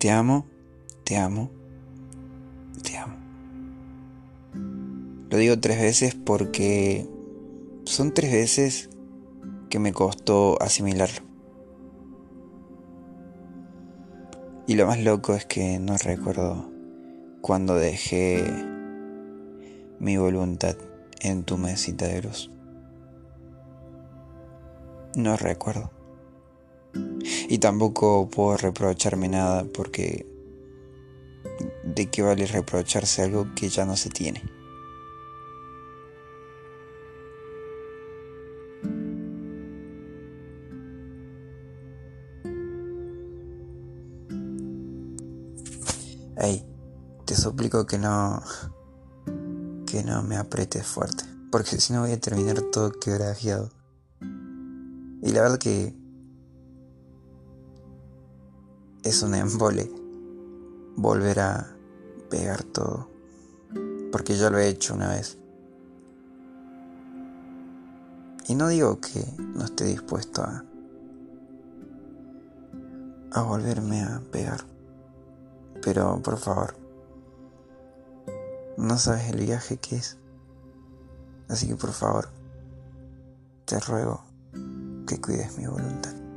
Te amo, te amo, te amo. Lo digo tres veces porque son tres veces que me costó asimilarlo. Y lo más loco es que no recuerdo cuando dejé mi voluntad en tu mesita de luz. No recuerdo. Y tampoco puedo reprocharme nada porque de qué vale reprocharse algo que ya no se tiene. Hey, te suplico que no que no me apretes fuerte, porque si no voy a terminar todo quebrajeado. Y la verdad que es un embole volver a pegar todo, porque ya lo he hecho una vez. Y no digo que no esté dispuesto a a volverme a pegar, pero por favor, no sabes el viaje que es. Así que por favor, te ruego que cuides mi voluntad.